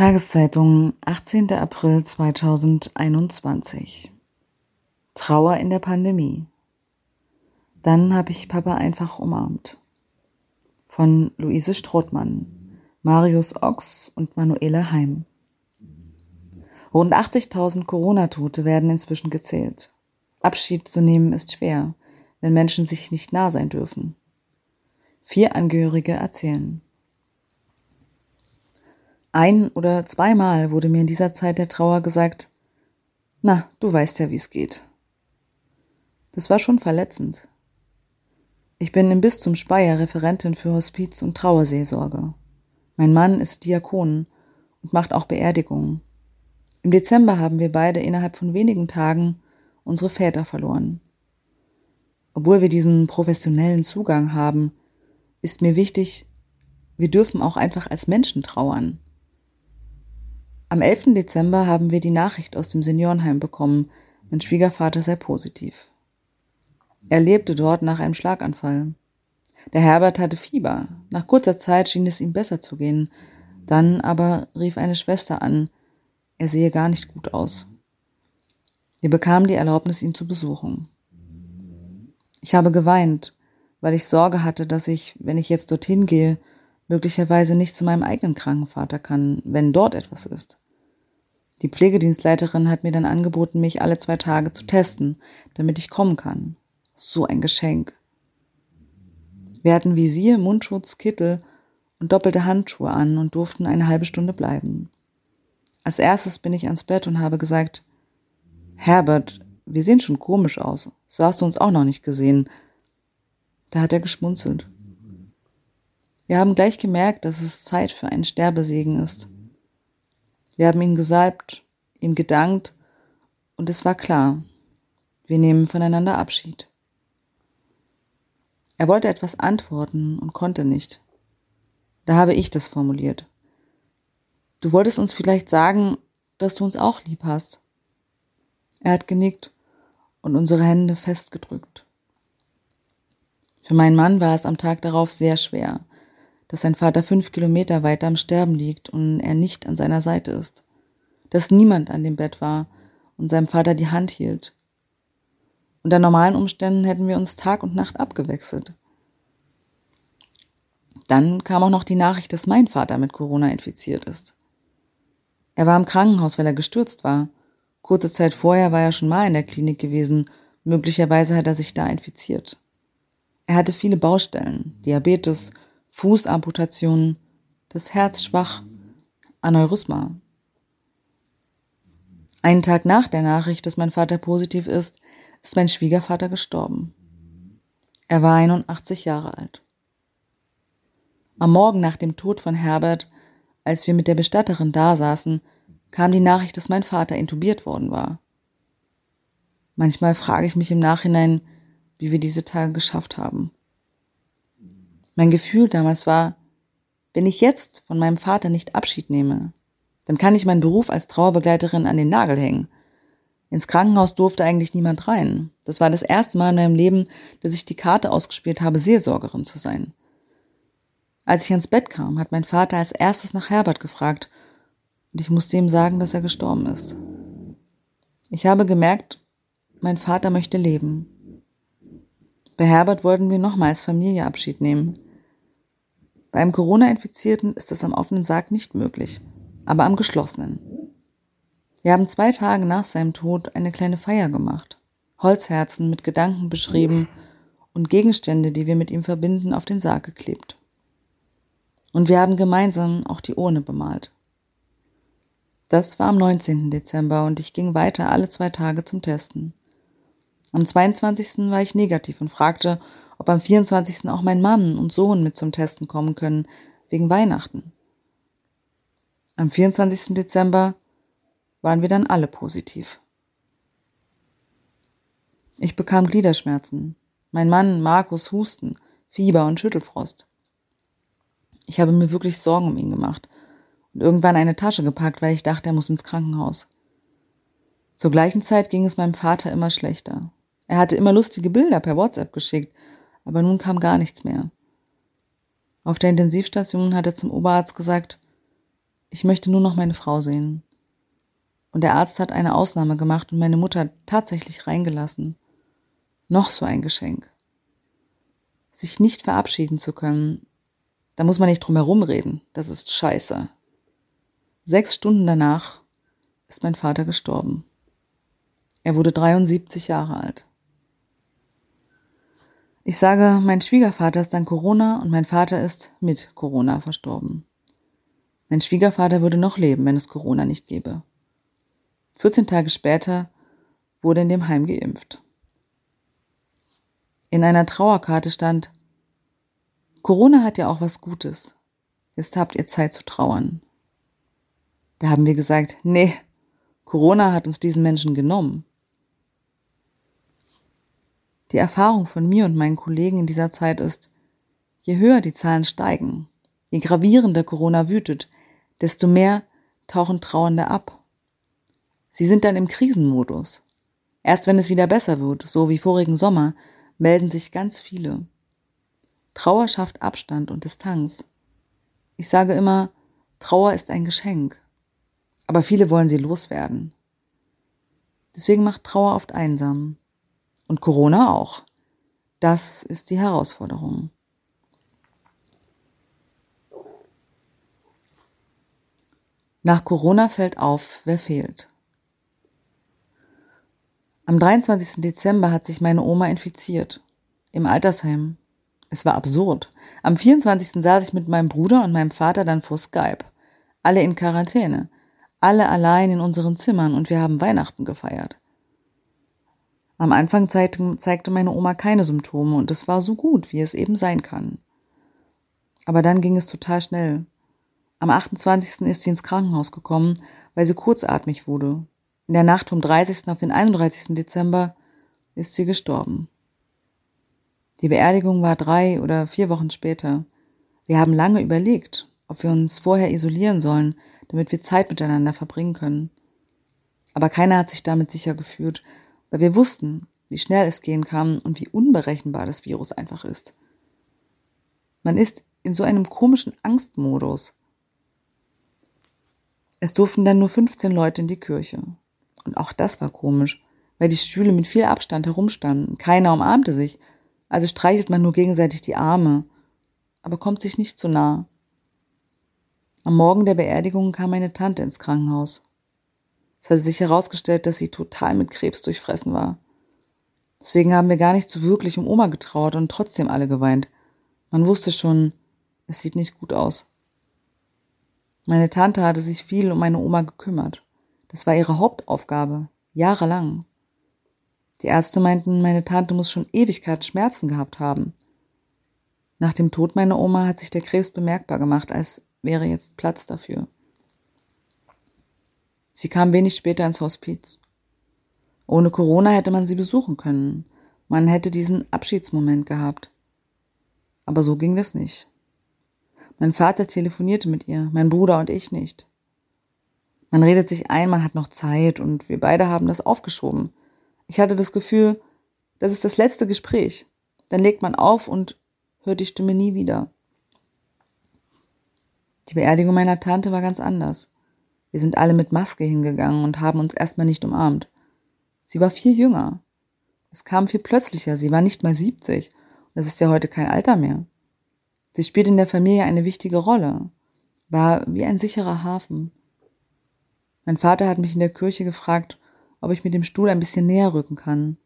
Tageszeitung, 18. April 2021. Trauer in der Pandemie. Dann habe ich Papa einfach umarmt. Von Luise Strothmann, Marius Ochs und Manuela Heim. Rund 80.000 Corona-Tote werden inzwischen gezählt. Abschied zu nehmen ist schwer, wenn Menschen sich nicht nah sein dürfen. Vier Angehörige erzählen. Ein oder zweimal wurde mir in dieser Zeit der Trauer gesagt, na, du weißt ja, wie es geht. Das war schon verletzend. Ich bin im Bistum Speyer Referentin für Hospiz und Trauerseelsorge. Mein Mann ist Diakon und macht auch Beerdigungen. Im Dezember haben wir beide innerhalb von wenigen Tagen unsere Väter verloren. Obwohl wir diesen professionellen Zugang haben, ist mir wichtig, wir dürfen auch einfach als Menschen trauern. Am 11. Dezember haben wir die Nachricht aus dem Seniorenheim bekommen, mein Schwiegervater sei positiv. Er lebte dort nach einem Schlaganfall. Der Herbert hatte Fieber. Nach kurzer Zeit schien es ihm besser zu gehen. Dann aber rief eine Schwester an, er sehe gar nicht gut aus. Wir bekamen die Erlaubnis, ihn zu besuchen. Ich habe geweint, weil ich Sorge hatte, dass ich, wenn ich jetzt dorthin gehe, möglicherweise nicht zu meinem eigenen Krankenvater kann, wenn dort etwas ist. Die Pflegedienstleiterin hat mir dann angeboten, mich alle zwei Tage zu testen, damit ich kommen kann. So ein Geschenk. Wir hatten Visier, Mundschutz, Kittel und doppelte Handschuhe an und durften eine halbe Stunde bleiben. Als erstes bin ich ans Bett und habe gesagt, Herbert, wir sehen schon komisch aus. So hast du uns auch noch nicht gesehen. Da hat er geschmunzelt. Wir haben gleich gemerkt, dass es Zeit für einen Sterbesegen ist. Wir haben ihn gesalbt, ihm gedankt und es war klar, wir nehmen voneinander Abschied. Er wollte etwas antworten und konnte nicht. Da habe ich das formuliert. Du wolltest uns vielleicht sagen, dass du uns auch lieb hast. Er hat genickt und unsere Hände festgedrückt. Für meinen Mann war es am Tag darauf sehr schwer dass sein Vater fünf Kilometer weiter am Sterben liegt und er nicht an seiner Seite ist, dass niemand an dem Bett war und seinem Vater die Hand hielt. Unter normalen Umständen hätten wir uns Tag und Nacht abgewechselt. Dann kam auch noch die Nachricht, dass mein Vater mit Corona infiziert ist. Er war im Krankenhaus, weil er gestürzt war. Kurze Zeit vorher war er schon mal in der Klinik gewesen. Möglicherweise hat er sich da infiziert. Er hatte viele Baustellen, Diabetes, Fußamputation, das Herz schwach, Aneurysma. Einen Tag nach der Nachricht, dass mein Vater positiv ist, ist mein Schwiegervater gestorben. Er war 81 Jahre alt. Am Morgen nach dem Tod von Herbert, als wir mit der Bestatterin da saßen, kam die Nachricht, dass mein Vater intubiert worden war. Manchmal frage ich mich im Nachhinein, wie wir diese Tage geschafft haben. Mein Gefühl damals war, wenn ich jetzt von meinem Vater nicht Abschied nehme, dann kann ich meinen Beruf als Trauerbegleiterin an den Nagel hängen. Ins Krankenhaus durfte eigentlich niemand rein. Das war das erste Mal in meinem Leben, dass ich die Karte ausgespielt habe, Seelsorgerin zu sein. Als ich ans Bett kam, hat mein Vater als erstes nach Herbert gefragt und ich musste ihm sagen, dass er gestorben ist. Ich habe gemerkt, mein Vater möchte leben. Bei Herbert wollten wir nochmals Familie Abschied nehmen. Beim Corona-Infizierten ist es am offenen Sarg nicht möglich, aber am geschlossenen. Wir haben zwei Tage nach seinem Tod eine kleine Feier gemacht, Holzherzen mit Gedanken beschrieben und Gegenstände, die wir mit ihm verbinden, auf den Sarg geklebt. Und wir haben gemeinsam auch die Urne bemalt. Das war am 19. Dezember und ich ging weiter alle zwei Tage zum Testen. Am 22. war ich negativ und fragte, ob am 24. auch mein Mann und Sohn mit zum Testen kommen können, wegen Weihnachten. Am 24. Dezember waren wir dann alle positiv. Ich bekam Gliederschmerzen. Mein Mann Markus Husten, Fieber und Schüttelfrost. Ich habe mir wirklich Sorgen um ihn gemacht und irgendwann eine Tasche gepackt, weil ich dachte, er muss ins Krankenhaus. Zur gleichen Zeit ging es meinem Vater immer schlechter. Er hatte immer lustige Bilder per WhatsApp geschickt, aber nun kam gar nichts mehr. Auf der Intensivstation hat er zum Oberarzt gesagt, Ich möchte nur noch meine Frau sehen. Und der Arzt hat eine Ausnahme gemacht und meine Mutter tatsächlich reingelassen. Noch so ein Geschenk. Sich nicht verabschieden zu können, da muss man nicht drum herum reden. Das ist scheiße. Sechs Stunden danach ist mein Vater gestorben. Er wurde 73 Jahre alt. Ich sage, mein Schwiegervater ist an Corona und mein Vater ist mit Corona verstorben. Mein Schwiegervater würde noch leben, wenn es Corona nicht gäbe. 14 Tage später wurde in dem Heim geimpft. In einer Trauerkarte stand, Corona hat ja auch was Gutes. Jetzt habt ihr Zeit zu trauern. Da haben wir gesagt, nee, Corona hat uns diesen Menschen genommen. Die Erfahrung von mir und meinen Kollegen in dieser Zeit ist, je höher die Zahlen steigen, je gravierender Corona wütet, desto mehr tauchen Trauernde ab. Sie sind dann im Krisenmodus. Erst wenn es wieder besser wird, so wie vorigen Sommer, melden sich ganz viele. Trauer schafft Abstand und Distanz. Ich sage immer, Trauer ist ein Geschenk. Aber viele wollen sie loswerden. Deswegen macht Trauer oft einsam. Und Corona auch. Das ist die Herausforderung. Nach Corona fällt auf, wer fehlt. Am 23. Dezember hat sich meine Oma infiziert. Im Altersheim. Es war absurd. Am 24. saß ich mit meinem Bruder und meinem Vater dann vor Skype. Alle in Quarantäne. Alle allein in unseren Zimmern und wir haben Weihnachten gefeiert. Am Anfang zeigte meine Oma keine Symptome und es war so gut, wie es eben sein kann. Aber dann ging es total schnell. Am 28. ist sie ins Krankenhaus gekommen, weil sie kurzatmig wurde. In der Nacht vom 30. auf den 31. Dezember ist sie gestorben. Die Beerdigung war drei oder vier Wochen später. Wir haben lange überlegt, ob wir uns vorher isolieren sollen, damit wir Zeit miteinander verbringen können. Aber keiner hat sich damit sicher gefühlt, weil wir wussten, wie schnell es gehen kann und wie unberechenbar das Virus einfach ist. Man ist in so einem komischen Angstmodus. Es durften dann nur 15 Leute in die Kirche. Und auch das war komisch, weil die Stühle mit viel Abstand herumstanden. Keiner umarmte sich. Also streichelt man nur gegenseitig die Arme, aber kommt sich nicht zu nah. Am Morgen der Beerdigung kam meine Tante ins Krankenhaus. Es hatte sich herausgestellt, dass sie total mit Krebs durchfressen war. Deswegen haben wir gar nicht so wirklich um Oma getrauert und trotzdem alle geweint. Man wusste schon, es sieht nicht gut aus. Meine Tante hatte sich viel um meine Oma gekümmert. Das war ihre Hauptaufgabe, jahrelang. Die Ärzte meinten, meine Tante muss schon Ewigkeit Schmerzen gehabt haben. Nach dem Tod meiner Oma hat sich der Krebs bemerkbar gemacht, als wäre jetzt Platz dafür. Sie kam wenig später ins Hospiz. Ohne Corona hätte man sie besuchen können. Man hätte diesen Abschiedsmoment gehabt. Aber so ging das nicht. Mein Vater telefonierte mit ihr, mein Bruder und ich nicht. Man redet sich ein, man hat noch Zeit und wir beide haben das aufgeschoben. Ich hatte das Gefühl, das ist das letzte Gespräch. Dann legt man auf und hört die Stimme nie wieder. Die Beerdigung meiner Tante war ganz anders. Wir sind alle mit Maske hingegangen und haben uns erstmal nicht umarmt. Sie war viel jünger. Es kam viel plötzlicher. Sie war nicht mal 70. Das ist ja heute kein Alter mehr. Sie spielt in der Familie eine wichtige Rolle. War wie ein sicherer Hafen. Mein Vater hat mich in der Kirche gefragt, ob ich mit dem Stuhl ein bisschen näher rücken kann.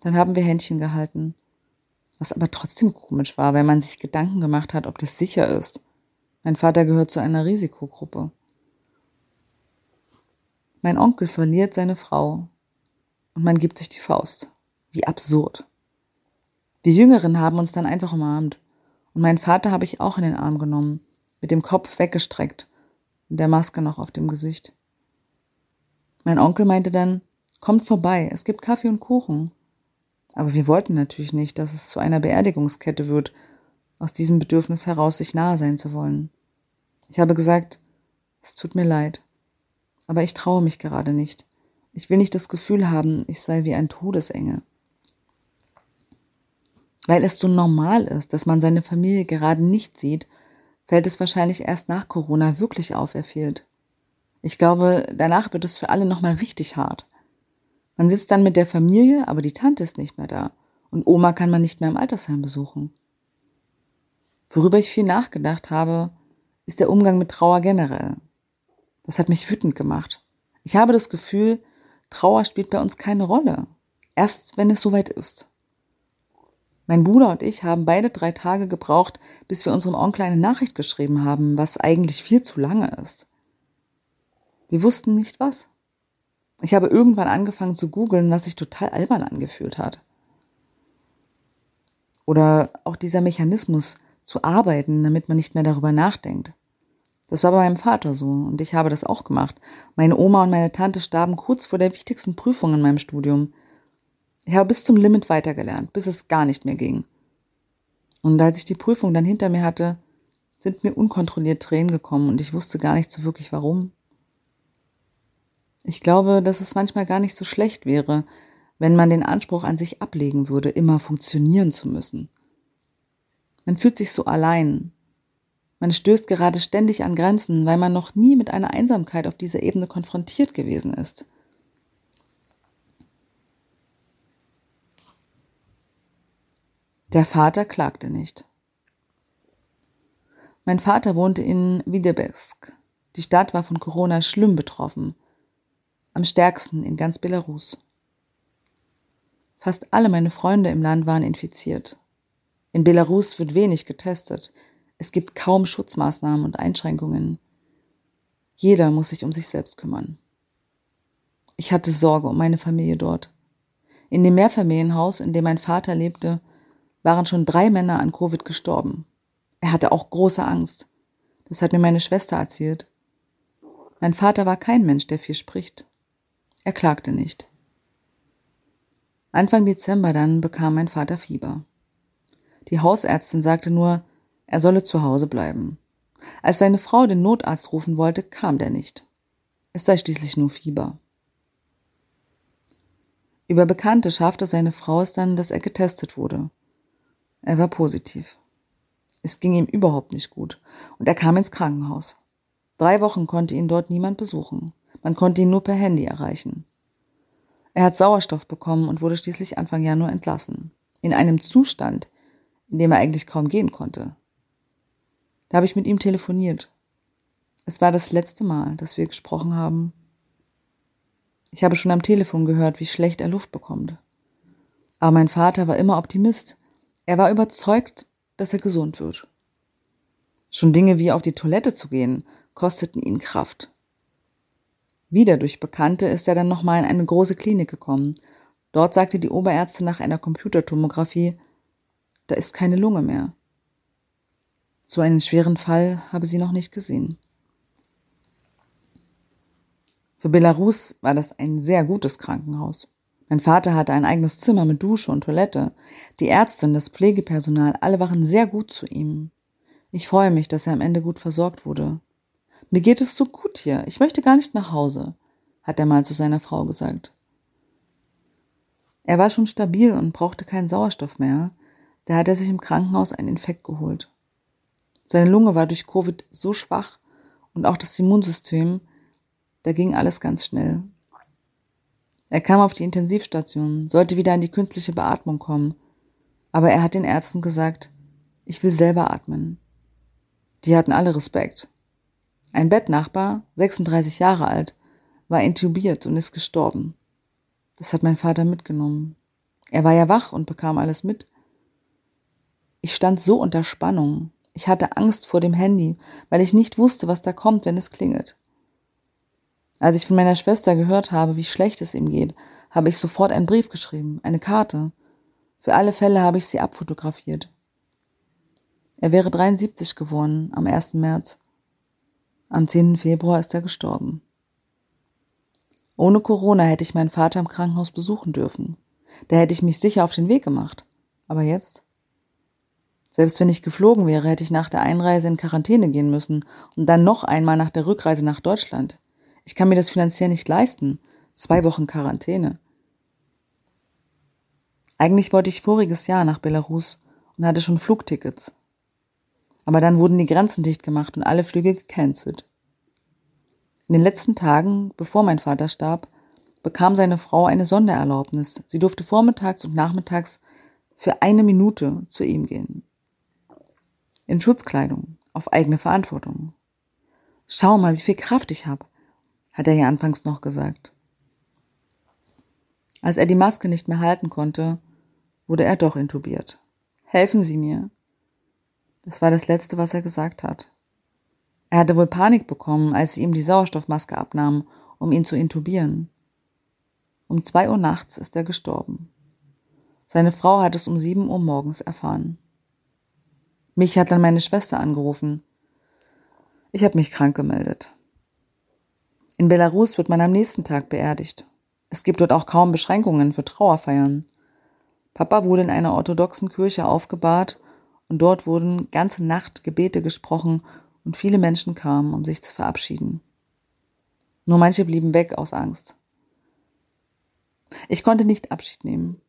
Dann haben wir Händchen gehalten. Was aber trotzdem komisch war, weil man sich Gedanken gemacht hat, ob das sicher ist. Mein Vater gehört zu einer Risikogruppe. Mein Onkel verliert seine Frau und man gibt sich die Faust. Wie absurd. Wir Jüngeren haben uns dann einfach umarmt und meinen Vater habe ich auch in den Arm genommen, mit dem Kopf weggestreckt und der Maske noch auf dem Gesicht. Mein Onkel meinte dann, kommt vorbei, es gibt Kaffee und Kuchen. Aber wir wollten natürlich nicht, dass es zu einer Beerdigungskette wird, aus diesem Bedürfnis heraus, sich nahe sein zu wollen. Ich habe gesagt, es tut mir leid aber ich traue mich gerade nicht. Ich will nicht das Gefühl haben, ich sei wie ein Todesengel. Weil es so normal ist, dass man seine Familie gerade nicht sieht, fällt es wahrscheinlich erst nach Corona wirklich auf, er fehlt. Ich glaube, danach wird es für alle nochmal richtig hart. Man sitzt dann mit der Familie, aber die Tante ist nicht mehr da. Und Oma kann man nicht mehr im Altersheim besuchen. Worüber ich viel nachgedacht habe, ist der Umgang mit Trauer generell. Das hat mich wütend gemacht. Ich habe das Gefühl, Trauer spielt bei uns keine Rolle. Erst wenn es soweit ist. Mein Bruder und ich haben beide drei Tage gebraucht, bis wir unserem Onkel eine Nachricht geschrieben haben, was eigentlich viel zu lange ist. Wir wussten nicht was. Ich habe irgendwann angefangen zu googeln, was sich total albern angefühlt hat. Oder auch dieser Mechanismus zu arbeiten, damit man nicht mehr darüber nachdenkt. Das war bei meinem Vater so und ich habe das auch gemacht. Meine Oma und meine Tante starben kurz vor der wichtigsten Prüfung in meinem Studium. Ich habe bis zum Limit weitergelernt, bis es gar nicht mehr ging. Und als ich die Prüfung dann hinter mir hatte, sind mir unkontrolliert Tränen gekommen und ich wusste gar nicht so wirklich warum. Ich glaube, dass es manchmal gar nicht so schlecht wäre, wenn man den Anspruch an sich ablegen würde, immer funktionieren zu müssen. Man fühlt sich so allein. Man stößt gerade ständig an Grenzen, weil man noch nie mit einer Einsamkeit auf dieser Ebene konfrontiert gewesen ist. Der Vater klagte nicht. Mein Vater wohnte in Widebesk. Die Stadt war von Corona schlimm betroffen. Am stärksten in ganz Belarus. Fast alle meine Freunde im Land waren infiziert. In Belarus wird wenig getestet. Es gibt kaum Schutzmaßnahmen und Einschränkungen. Jeder muss sich um sich selbst kümmern. Ich hatte Sorge um meine Familie dort. In dem Mehrfamilienhaus, in dem mein Vater lebte, waren schon drei Männer an Covid gestorben. Er hatte auch große Angst. Das hat mir meine Schwester erzählt. Mein Vater war kein Mensch, der viel spricht. Er klagte nicht. Anfang Dezember dann bekam mein Vater Fieber. Die Hausärztin sagte nur, er solle zu Hause bleiben. Als seine Frau den Notarzt rufen wollte, kam der nicht. Es sei schließlich nur Fieber. Über Bekannte schaffte seine Frau es dann, dass er getestet wurde. Er war positiv. Es ging ihm überhaupt nicht gut und er kam ins Krankenhaus. Drei Wochen konnte ihn dort niemand besuchen. Man konnte ihn nur per Handy erreichen. Er hat Sauerstoff bekommen und wurde schließlich Anfang Januar entlassen. In einem Zustand, in dem er eigentlich kaum gehen konnte. Da habe ich mit ihm telefoniert. Es war das letzte Mal, dass wir gesprochen haben. Ich habe schon am Telefon gehört, wie schlecht er Luft bekommt. Aber mein Vater war immer Optimist er war überzeugt, dass er gesund wird. Schon Dinge wie auf die Toilette zu gehen, kosteten ihn Kraft. Wieder durch Bekannte ist er dann nochmal in eine große Klinik gekommen. Dort sagte die Oberärztin nach einer Computertomographie, da ist keine Lunge mehr. So einen schweren Fall habe sie noch nicht gesehen. Für Belarus war das ein sehr gutes Krankenhaus. Mein Vater hatte ein eigenes Zimmer mit Dusche und Toilette. Die Ärztin, das Pflegepersonal, alle waren sehr gut zu ihm. Ich freue mich, dass er am Ende gut versorgt wurde. Mir geht es so gut hier. Ich möchte gar nicht nach Hause, hat er mal zu seiner Frau gesagt. Er war schon stabil und brauchte keinen Sauerstoff mehr. Da hat er sich im Krankenhaus einen Infekt geholt. Seine Lunge war durch Covid so schwach und auch das Immunsystem, da ging alles ganz schnell. Er kam auf die Intensivstation, sollte wieder an die künstliche Beatmung kommen, aber er hat den Ärzten gesagt, ich will selber atmen. Die hatten alle Respekt. Ein Bettnachbar, 36 Jahre alt, war intubiert und ist gestorben. Das hat mein Vater mitgenommen. Er war ja wach und bekam alles mit. Ich stand so unter Spannung. Ich hatte Angst vor dem Handy, weil ich nicht wusste, was da kommt, wenn es klingelt. Als ich von meiner Schwester gehört habe, wie schlecht es ihm geht, habe ich sofort einen Brief geschrieben, eine Karte. Für alle Fälle habe ich sie abfotografiert. Er wäre 73 geworden am 1. März. Am 10. Februar ist er gestorben. Ohne Corona hätte ich meinen Vater im Krankenhaus besuchen dürfen. Da hätte ich mich sicher auf den Weg gemacht. Aber jetzt? Selbst wenn ich geflogen wäre, hätte ich nach der Einreise in Quarantäne gehen müssen und dann noch einmal nach der Rückreise nach Deutschland. Ich kann mir das finanziell nicht leisten. Zwei Wochen Quarantäne. Eigentlich wollte ich voriges Jahr nach Belarus und hatte schon Flugtickets. Aber dann wurden die Grenzen dicht gemacht und alle Flüge gecancelt. In den letzten Tagen, bevor mein Vater starb, bekam seine Frau eine Sondererlaubnis. Sie durfte vormittags und nachmittags für eine Minute zu ihm gehen. In Schutzkleidung, auf eigene Verantwortung. Schau mal, wie viel Kraft ich habe, hat er ihr anfangs noch gesagt. Als er die Maske nicht mehr halten konnte, wurde er doch intubiert. Helfen Sie mir. Das war das Letzte, was er gesagt hat. Er hatte wohl Panik bekommen, als sie ihm die Sauerstoffmaske abnahmen, um ihn zu intubieren. Um zwei Uhr nachts ist er gestorben. Seine Frau hat es um sieben Uhr morgens erfahren. Mich hat dann meine Schwester angerufen. Ich habe mich krank gemeldet. In Belarus wird man am nächsten Tag beerdigt. Es gibt dort auch kaum Beschränkungen für Trauerfeiern. Papa wurde in einer orthodoxen Kirche aufgebahrt und dort wurden ganze Nacht Gebete gesprochen und viele Menschen kamen, um sich zu verabschieden. Nur manche blieben weg aus Angst. Ich konnte nicht Abschied nehmen.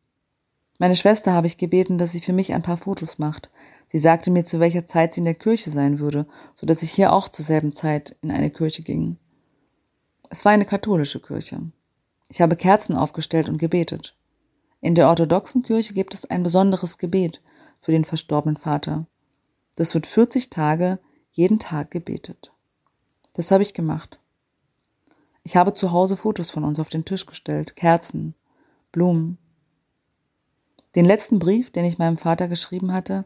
Meine Schwester habe ich gebeten, dass sie für mich ein paar Fotos macht. Sie sagte mir, zu welcher Zeit sie in der Kirche sein würde, so dass ich hier auch zur selben Zeit in eine Kirche ging. Es war eine katholische Kirche. Ich habe Kerzen aufgestellt und gebetet. In der orthodoxen Kirche gibt es ein besonderes Gebet für den verstorbenen Vater. Das wird 40 Tage jeden Tag gebetet. Das habe ich gemacht. Ich habe zu Hause Fotos von uns auf den Tisch gestellt, Kerzen, Blumen. Den letzten Brief, den ich meinem Vater geschrieben hatte,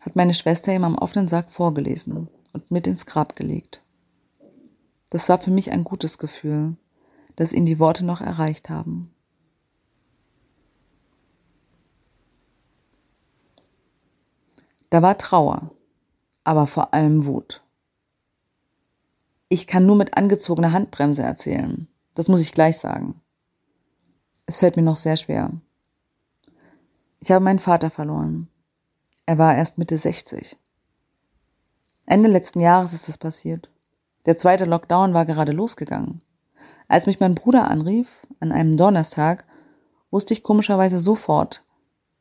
hat meine Schwester ihm am offenen Sack vorgelesen und mit ins Grab gelegt. Das war für mich ein gutes Gefühl, dass ihn die Worte noch erreicht haben. Da war Trauer, aber vor allem Wut. Ich kann nur mit angezogener Handbremse erzählen. Das muss ich gleich sagen. Es fällt mir noch sehr schwer. Ich habe meinen Vater verloren. Er war erst Mitte 60. Ende letzten Jahres ist es passiert. Der zweite Lockdown war gerade losgegangen. Als mich mein Bruder anrief, an einem Donnerstag, wusste ich komischerweise sofort,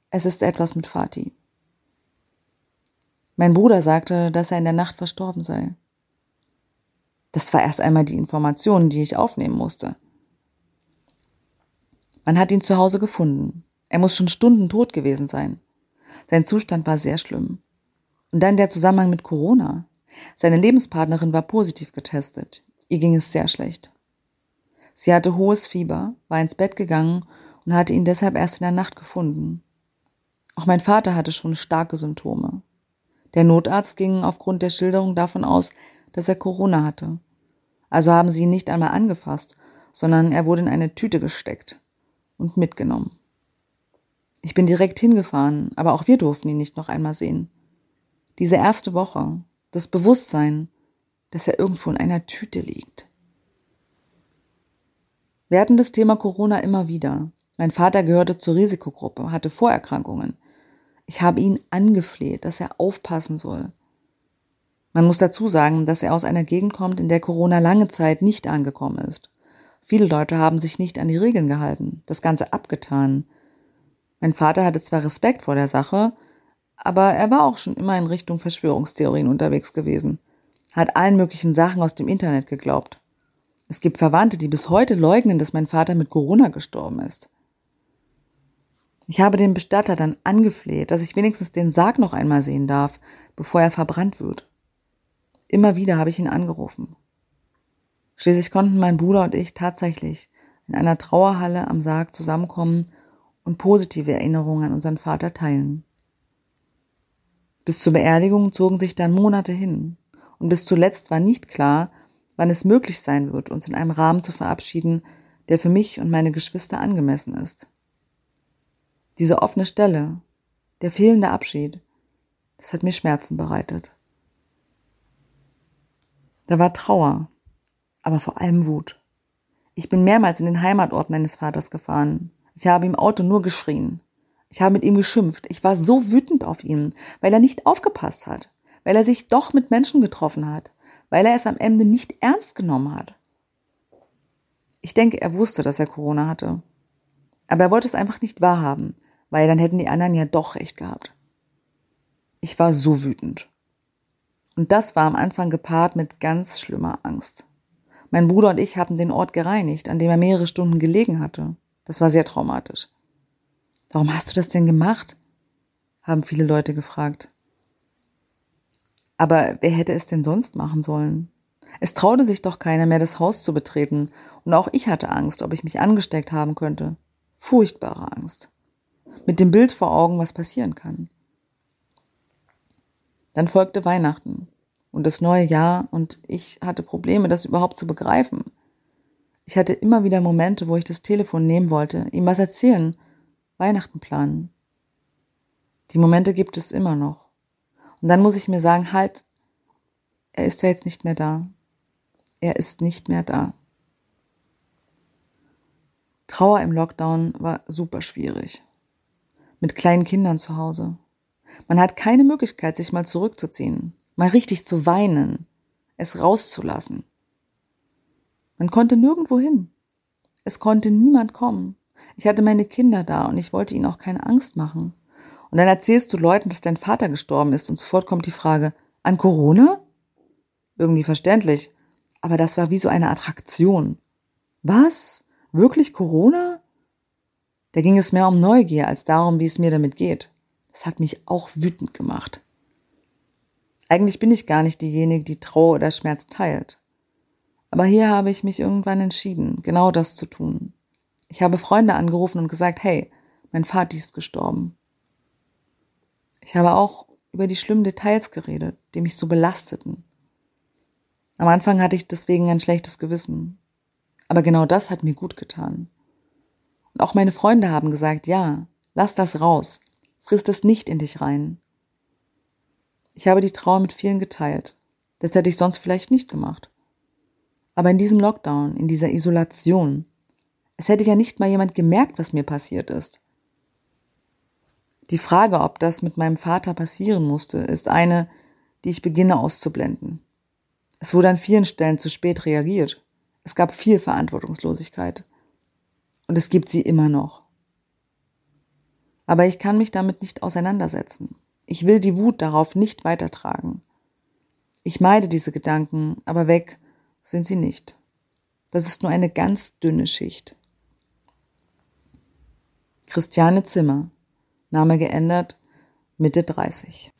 es ist etwas mit Fatih. Mein Bruder sagte, dass er in der Nacht verstorben sei. Das war erst einmal die Information, die ich aufnehmen musste. Man hat ihn zu Hause gefunden. Er muss schon Stunden tot gewesen sein. Sein Zustand war sehr schlimm. Und dann der Zusammenhang mit Corona. Seine Lebenspartnerin war positiv getestet. Ihr ging es sehr schlecht. Sie hatte hohes Fieber, war ins Bett gegangen und hatte ihn deshalb erst in der Nacht gefunden. Auch mein Vater hatte schon starke Symptome. Der Notarzt ging aufgrund der Schilderung davon aus, dass er Corona hatte. Also haben sie ihn nicht einmal angefasst, sondern er wurde in eine Tüte gesteckt und mitgenommen. Ich bin direkt hingefahren, aber auch wir durften ihn nicht noch einmal sehen. Diese erste Woche, das Bewusstsein, dass er irgendwo in einer Tüte liegt. Wir hatten das Thema Corona immer wieder. Mein Vater gehörte zur Risikogruppe, hatte Vorerkrankungen. Ich habe ihn angefleht, dass er aufpassen soll. Man muss dazu sagen, dass er aus einer Gegend kommt, in der Corona lange Zeit nicht angekommen ist. Viele Leute haben sich nicht an die Regeln gehalten, das Ganze abgetan. Mein Vater hatte zwar Respekt vor der Sache, aber er war auch schon immer in Richtung Verschwörungstheorien unterwegs gewesen, hat allen möglichen Sachen aus dem Internet geglaubt. Es gibt Verwandte, die bis heute leugnen, dass mein Vater mit Corona gestorben ist. Ich habe den Bestatter dann angefleht, dass ich wenigstens den Sarg noch einmal sehen darf, bevor er verbrannt wird. Immer wieder habe ich ihn angerufen. Schließlich konnten mein Bruder und ich tatsächlich in einer Trauerhalle am Sarg zusammenkommen und positive Erinnerungen an unseren Vater teilen. Bis zur Beerdigung zogen sich dann Monate hin, und bis zuletzt war nicht klar, wann es möglich sein wird, uns in einem Rahmen zu verabschieden, der für mich und meine Geschwister angemessen ist. Diese offene Stelle, der fehlende Abschied, das hat mir Schmerzen bereitet. Da war Trauer, aber vor allem Wut. Ich bin mehrmals in den Heimatort meines Vaters gefahren. Ich habe im Auto nur geschrien. Ich habe mit ihm geschimpft. Ich war so wütend auf ihn, weil er nicht aufgepasst hat, weil er sich doch mit Menschen getroffen hat, weil er es am Ende nicht ernst genommen hat. Ich denke, er wusste, dass er Corona hatte. Aber er wollte es einfach nicht wahrhaben, weil dann hätten die anderen ja doch recht gehabt. Ich war so wütend. Und das war am Anfang gepaart mit ganz schlimmer Angst. Mein Bruder und ich haben den Ort gereinigt, an dem er mehrere Stunden gelegen hatte. Das war sehr traumatisch. Warum hast du das denn gemacht? haben viele Leute gefragt. Aber wer hätte es denn sonst machen sollen? Es traute sich doch keiner mehr, das Haus zu betreten, und auch ich hatte Angst, ob ich mich angesteckt haben könnte. Furchtbare Angst. Mit dem Bild vor Augen, was passieren kann. Dann folgte Weihnachten und das neue Jahr und ich hatte Probleme, das überhaupt zu begreifen. Ich hatte immer wieder Momente, wo ich das Telefon nehmen wollte, ihm was erzählen, Weihnachten planen. Die Momente gibt es immer noch. Und dann muss ich mir sagen, halt, er ist ja jetzt nicht mehr da. Er ist nicht mehr da. Trauer im Lockdown war super schwierig. Mit kleinen Kindern zu Hause. Man hat keine Möglichkeit, sich mal zurückzuziehen, mal richtig zu weinen, es rauszulassen. Man konnte nirgendwo hin. Es konnte niemand kommen. Ich hatte meine Kinder da und ich wollte ihnen auch keine Angst machen. Und dann erzählst du Leuten, dass dein Vater gestorben ist und sofort kommt die Frage, an Corona? Irgendwie verständlich. Aber das war wie so eine Attraktion. Was? Wirklich Corona? Da ging es mehr um Neugier als darum, wie es mir damit geht. Das hat mich auch wütend gemacht. Eigentlich bin ich gar nicht diejenige, die Trauer oder Schmerz teilt. Aber hier habe ich mich irgendwann entschieden, genau das zu tun. Ich habe Freunde angerufen und gesagt, hey, mein Vati ist gestorben. Ich habe auch über die schlimmen Details geredet, die mich so belasteten. Am Anfang hatte ich deswegen ein schlechtes Gewissen. Aber genau das hat mir gut getan. Und auch meine Freunde haben gesagt, ja, lass das raus, frisst es nicht in dich rein. Ich habe die Trauer mit vielen geteilt. Das hätte ich sonst vielleicht nicht gemacht. Aber in diesem Lockdown, in dieser Isolation, es hätte ja nicht mal jemand gemerkt, was mir passiert ist. Die Frage, ob das mit meinem Vater passieren musste, ist eine, die ich beginne auszublenden. Es wurde an vielen Stellen zu spät reagiert. Es gab viel Verantwortungslosigkeit. Und es gibt sie immer noch. Aber ich kann mich damit nicht auseinandersetzen. Ich will die Wut darauf nicht weitertragen. Ich meide diese Gedanken, aber weg sind sie nicht. Das ist nur eine ganz dünne Schicht. Christiane Zimmer, Name geändert, Mitte 30.